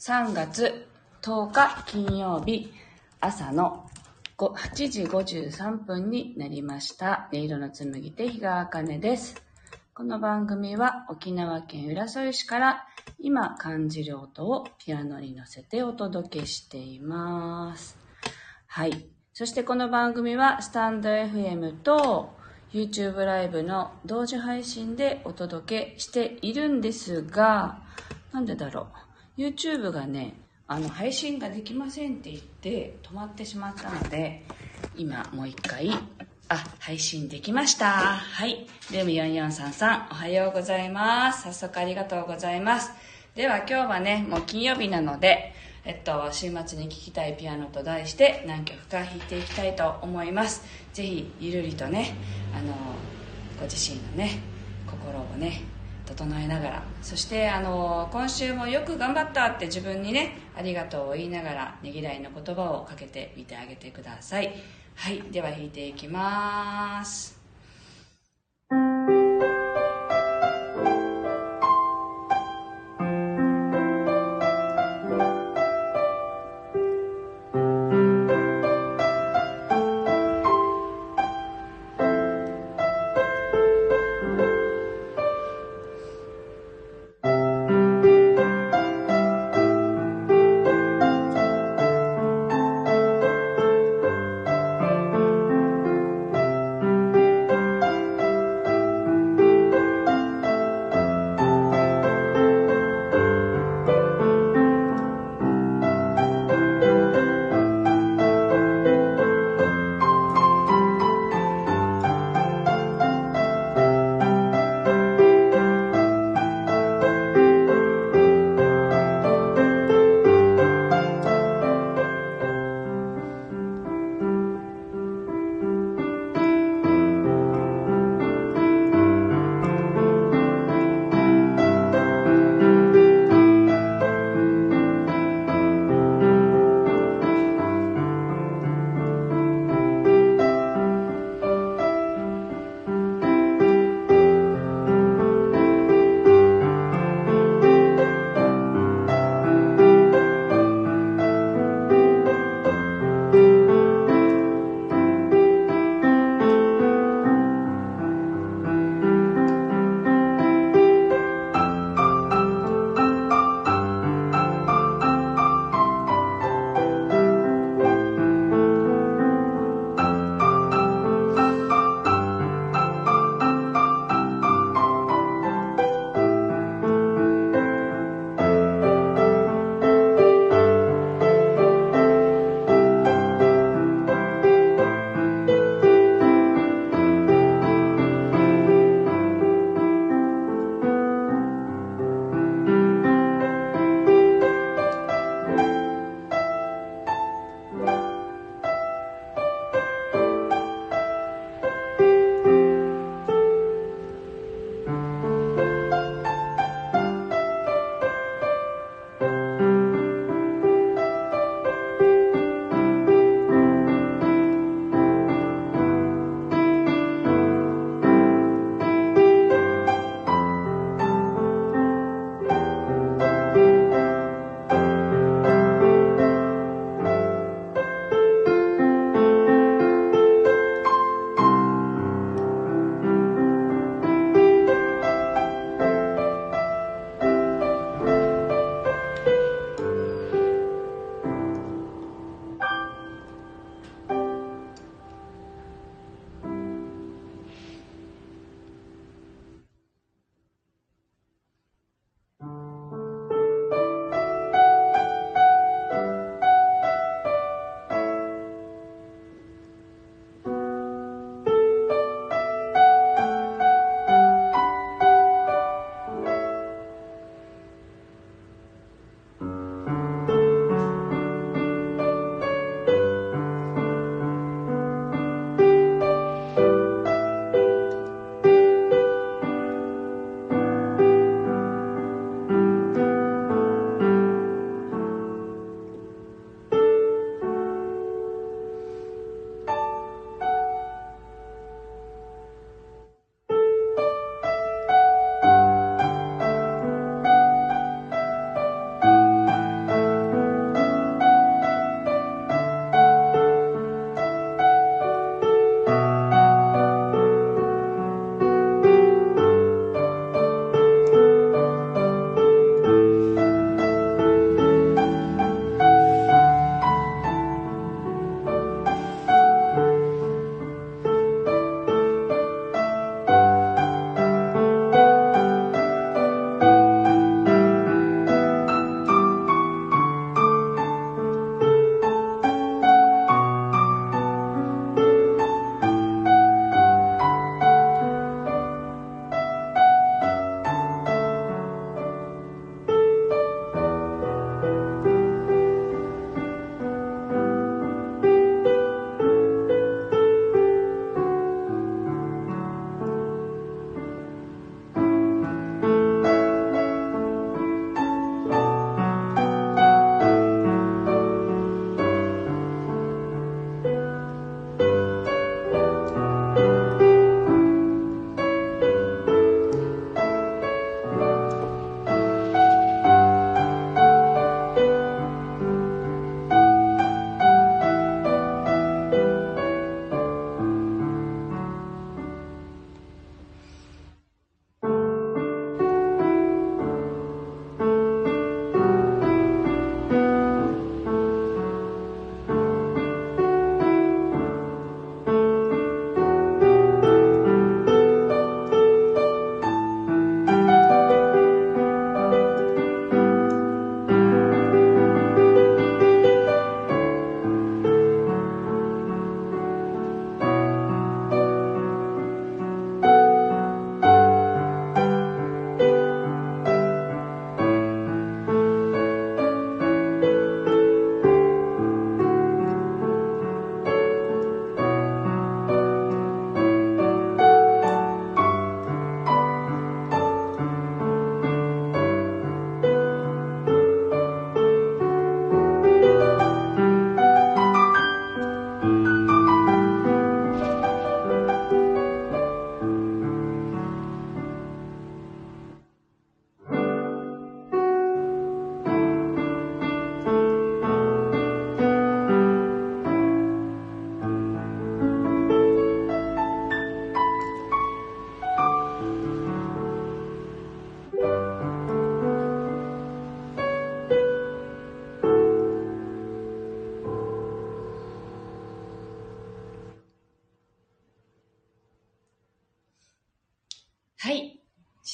3月10日金曜日朝の8時53分になりました。音色の紡手日川茜です。この番組は沖縄県浦添市から今感じる音をピアノに乗せてお届けしています。はい。そしてこの番組はスタンド FM と YouTube ライブの同時配信でお届けしているんですが、なんでだろう。YouTube がね、あの、配信ができませんって言って止まってしまったので、今もう一回、あ、配信できました。はい。ルーム4433、おはようございます。早速ありがとうございます。では今日はね、もう金曜日なので、えっと、週末に聴きたいピアノと題して何曲か弾いていきたいと思います。ぜひ、ゆるりとね、あの、ご自身のね、心をね、整えながら。そしてあの今週もよく頑張ったって自分にねありがとうを言いながらねぎらいの言葉をかけてみてあげてください。はいでは弾いていきます「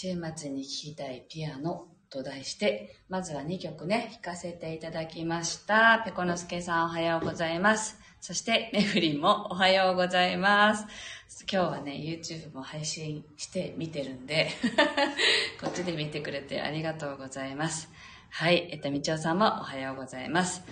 週末に聴きたいピアノと題して、まずは2曲ね、弾かせていただきました。ペコノスケさんおはようございます。そして、メフリンもおはようございます。今日はね、YouTube も配信して見てるんで こっちで見てくれてありがとうございます。はい、えっと、みちおさんもおはようございます。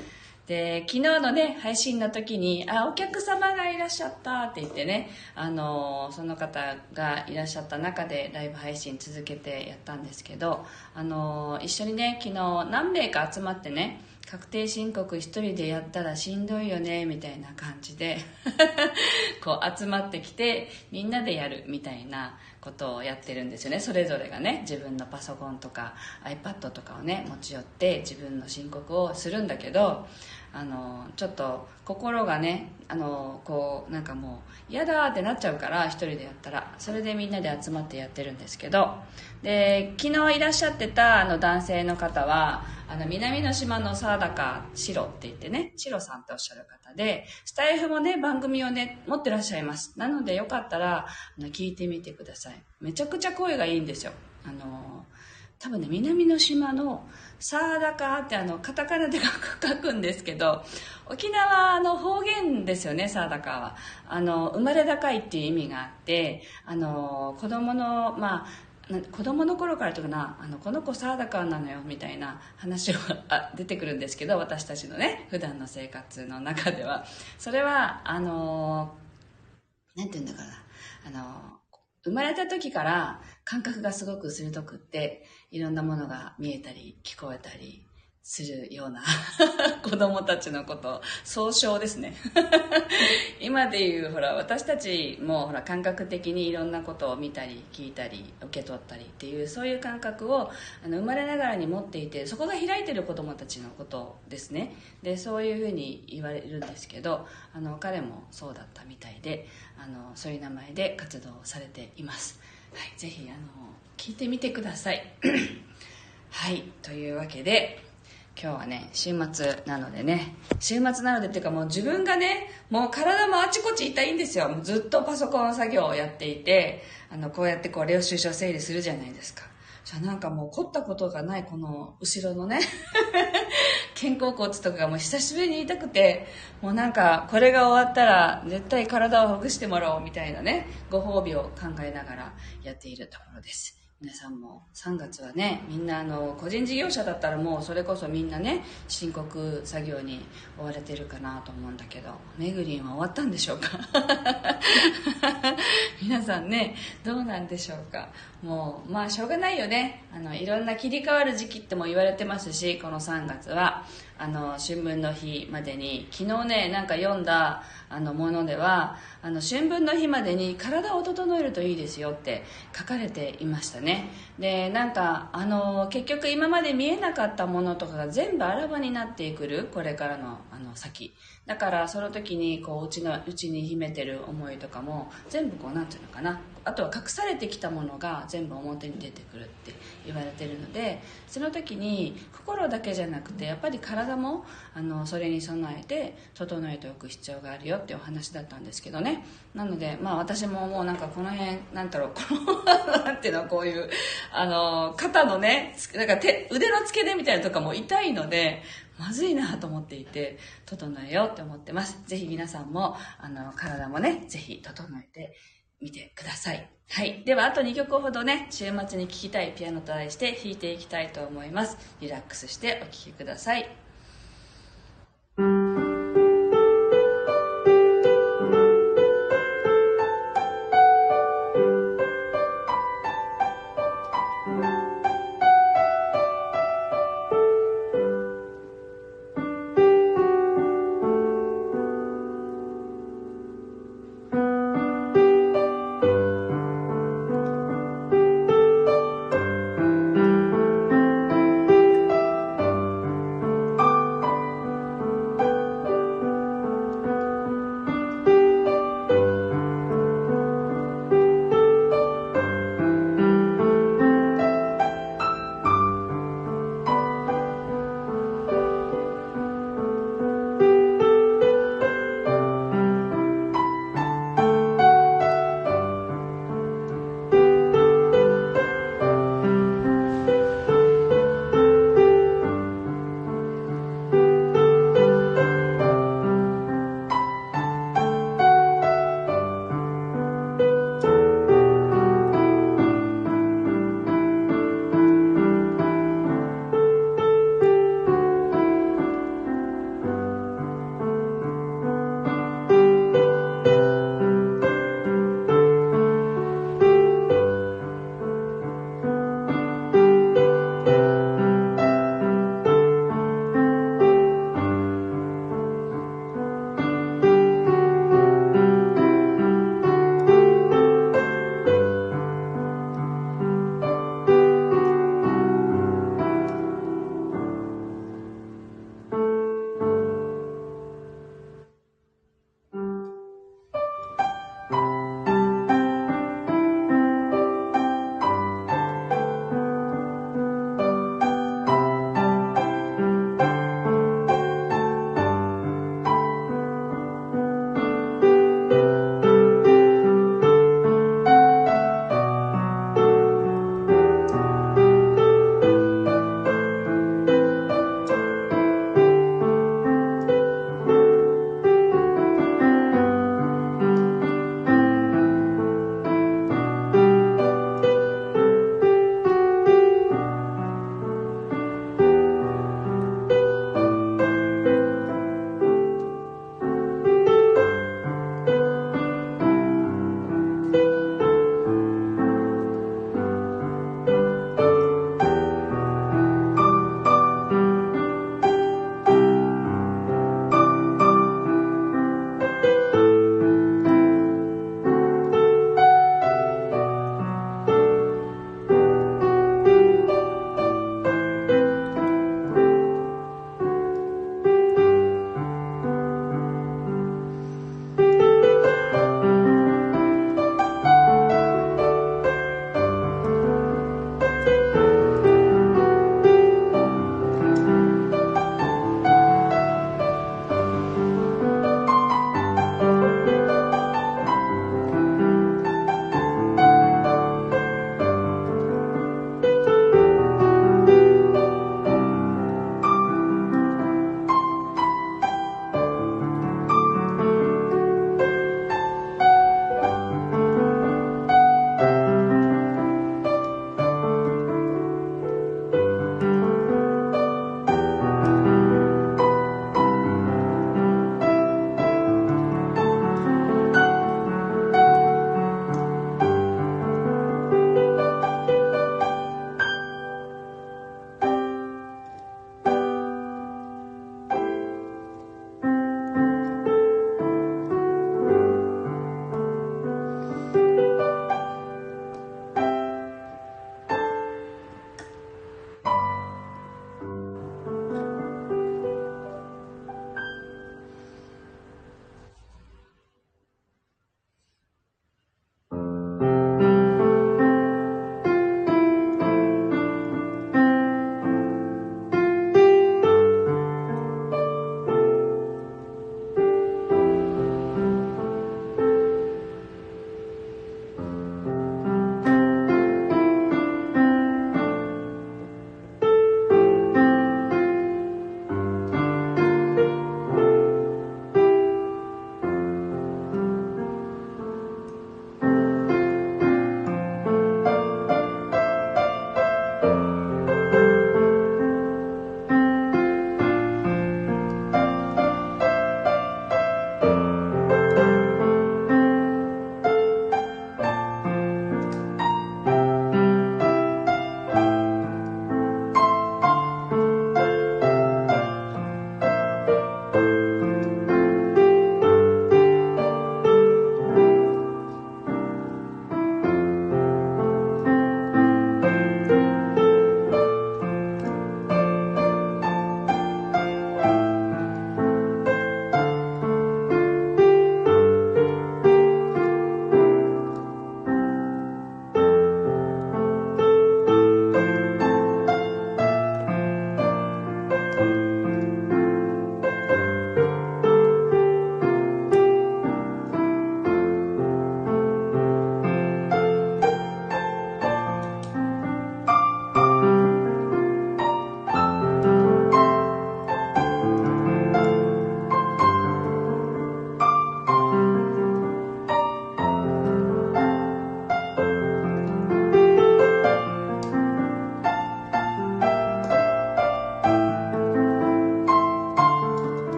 で、昨日のね、配信の時に、あ、お客様がいらっしゃったって言ってね、あの、その方がいらっしゃった中でライブ配信続けてやったんですけど、あの、一緒にね、昨日何名か集まってね、確定申告一人でやったらしんどいよねみたいな感じで こう集まってきてみんなでやるみたいなことをやってるんですよね。それぞれがね自分のパソコンとか iPad とかをね持ち寄って自分の申告をするんだけどあのちょっと心がねあのこうなんかもう嫌だってなっちゃうから一人でやったら。それでみんなで集まってやってるんですけど。で昨日いらっしゃってたあの男性の方はあの南の島の沢高シロって言ってねシロさんっておっしゃる方でスタイフもね番組をね持ってらっしゃいます。なのでよかったらあの聞いてみてください。めちゃくちゃ声がいいんですよ。あの多分ね南の島のサーダカってあのカタカナで書くんですけど沖縄の方言ですよねサーダカは。あの生まれ高いっていう意味があってあの子供のまあ子供の頃からとかなあのこの子サーダカなのよみたいな話が出てくるんですけど私たちのね普段の生活の中では。それはあのなんて言うんだかな。あの生まれた時から感覚がすごく鋭くっていろんなものが見えたり聞こえたりするような 子供たちのこと。総称ですね。今でいうほら私たちもほら感覚的にいろんなことを見たり聞いたり受け取ったりっていうそういう感覚をあの生まれながらに持っていてそこが開いてる子供たちのことですね。でそういうふうに言われるんですけどあの彼もそうだったみたいであのそういう名前で活動されています、はい、ぜひあの聞いてみてください はいというわけで今日はね、週末なのでね、週末なのでっていうかもう自分がね、もう体もあちこち痛いんですよ。もうずっとパソコン作業をやっていて、あの、こうやってこう、領収書整理するじゃないですか。じゃあなんかもう凝ったことがないこの後ろのね、肩甲骨とかがもう久しぶりに痛くて、もうなんかこれが終わったら絶対体をほぐしてもらおうみたいなね、ご褒美を考えながらやっているところです。皆さんも3月はねみんなあの個人事業者だったらもうそれこそみんなね申告作業に追われてるかなと思うんだけどめぐりんは終わったんでしょうか？皆さんねどうなんでしょうか？もうまあしょうがないよね。あのいろんな切り替わる時期っても言われてますしこの3月は。あの春分の日までに昨日ねなんか読んだあのものではあの春分の日までに体を整えるといいですよって書かれていましたね。でなんかあの結局今まで見えなかったものとかが全部あらわになってくるこれからのの先。だからその時にこううちのうちに秘めてる思いとかも全部こうなんていうのかな。あとは隠されてきたものが全部表に出てくるって言われてるのでその時に心だけじゃなくてやっぱり体もあのそれに備えて整えておく必要があるよっていうお話だったんですけどね。なのでまあ私ももうなんかこの辺なんだろう このなんていうのこういうあの肩のねなんか手腕の付け根みたいなとかも痛いのでまずいなと思っていて整えようって思ってますぜひ皆さんもあの体もねぜひ整えてみてください。はい。では、あと2曲ほどね、週末に聴きたいピアノと題して弾いていきたいと思います。リラックスしてお聴きください。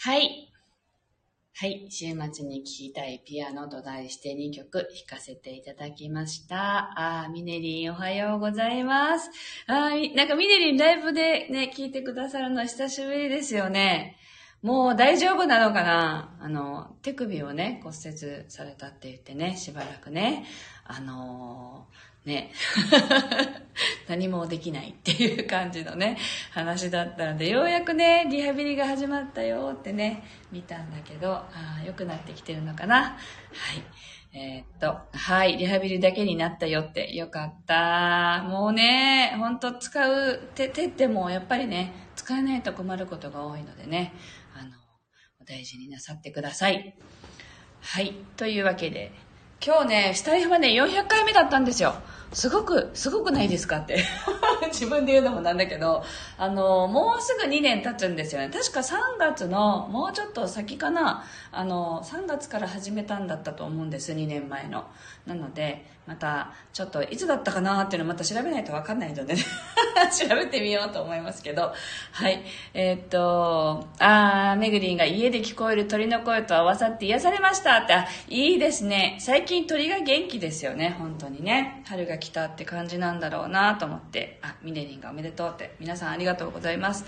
はい。はい。週末に聴きたいピアノと題して2曲弾かせていただきました。あー、ミネリンおはようございます。あー、なんかミネリンライブでね、聞いてくださるのは久しぶりですよね。もう大丈夫なのかな？あの、手首をね、骨折されたって言ってね、しばらくね、あのー、ね、何もできないっていう感じのね、話だったので、ようやくね、リハビリが始まったよってね、見たんだけど、ああ、良くなってきてるのかなはい。えーっと、はい、リハビリだけになったよって、よかった。もうね、ほんと使う手、手ってもやっぱりね、使えないと困ることが多いのでね、あの、お大事になさってください。はい。というわけで、今日ね、スタイフはね、400回目だったんですよ。すごく、すごくないですかって。自分で言うのもなんだけど、あの、もうすぐ2年経つんですよね。確か3月の、もうちょっと先かな。あの、3月から始めたんだったと思うんです、2年前の。なので、また、ちょっと、いつだったかなっていうのまた調べないとわかんないのでね。調べてみようと思いますけど。はい。えーっと、あー、めぐりんが家で聞こえる鳥の声と合わさって癒されましたって、あ、いいですね。最近鳥が元気ですよね、本当にね。春が来たって感じなんだろうなと思って。あ、ミネリンがおめでとうって。皆さんありがとうございます。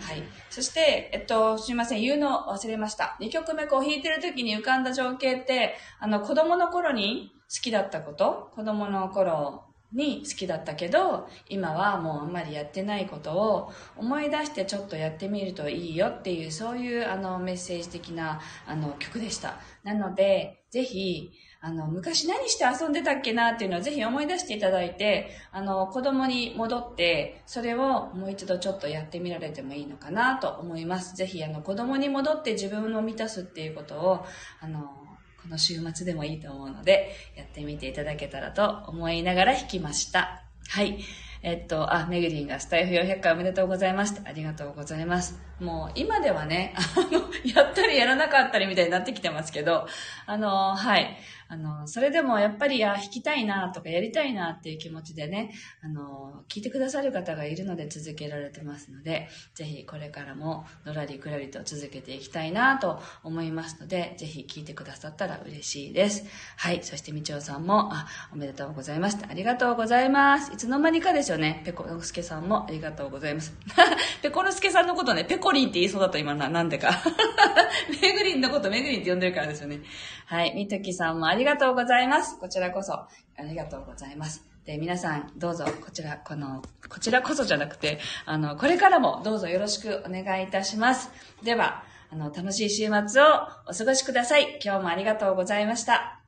はい。そして、えっと、すみません、言うの忘れました。2曲目こう弾いてる時に浮かんだ情景って、あの、子供の頃に好きだったこと、子供の頃に好きだったけど、今はもうあんまりやってないことを思い出してちょっとやってみるといいよっていう、そういうあのメッセージ的なあの曲でした。なので、ぜひ、あの、昔何して遊んでたっけなっていうのをぜひ思い出していただいて、あの、子供に戻って、それをもう一度ちょっとやってみられてもいいのかなと思います。ぜひ、あの、子供に戻って自分を満たすっていうことを、あの、この週末でもいいと思うので、やってみていただけたらと思いながら弾きました。はい。えっと、あ、めぐりんがスタイフ400回おめでとうございますってありがとうございます。もう今ではね、あの、やったりやらなかったりみたいになってきてますけど、あの、はい。あの、それでもやっぱり、あ、弾きたいなとかやりたいなっていう気持ちでね、あの、聞いてくださる方がいるので続けられてますので、ぜひこれからものらりくらりと続けていきたいなと思いますので、ぜひ聞いてくださったら嬉しいです。はい。そしてみちおさんも、あ、おめでとうございます。ありがとうございます。いつの間にかですよね。ペコのすけさんもありがとうございます。ペコのすけさんのことね、ペコリンって言いそうだと今な、なんでか。めぐりんのことめぐりんって呼んでるからですよね。はい。みときさんもありありがとうございます。こちらこそ、ありがとうございます。で、皆さん、どうぞ、こちら、この、こちらこそじゃなくて、あの、これからもどうぞよろしくお願いいたします。では、あの、楽しい週末をお過ごしください。今日もありがとうございました。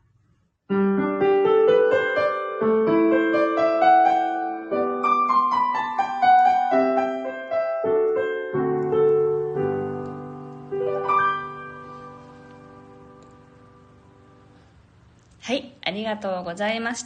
りがとうございました。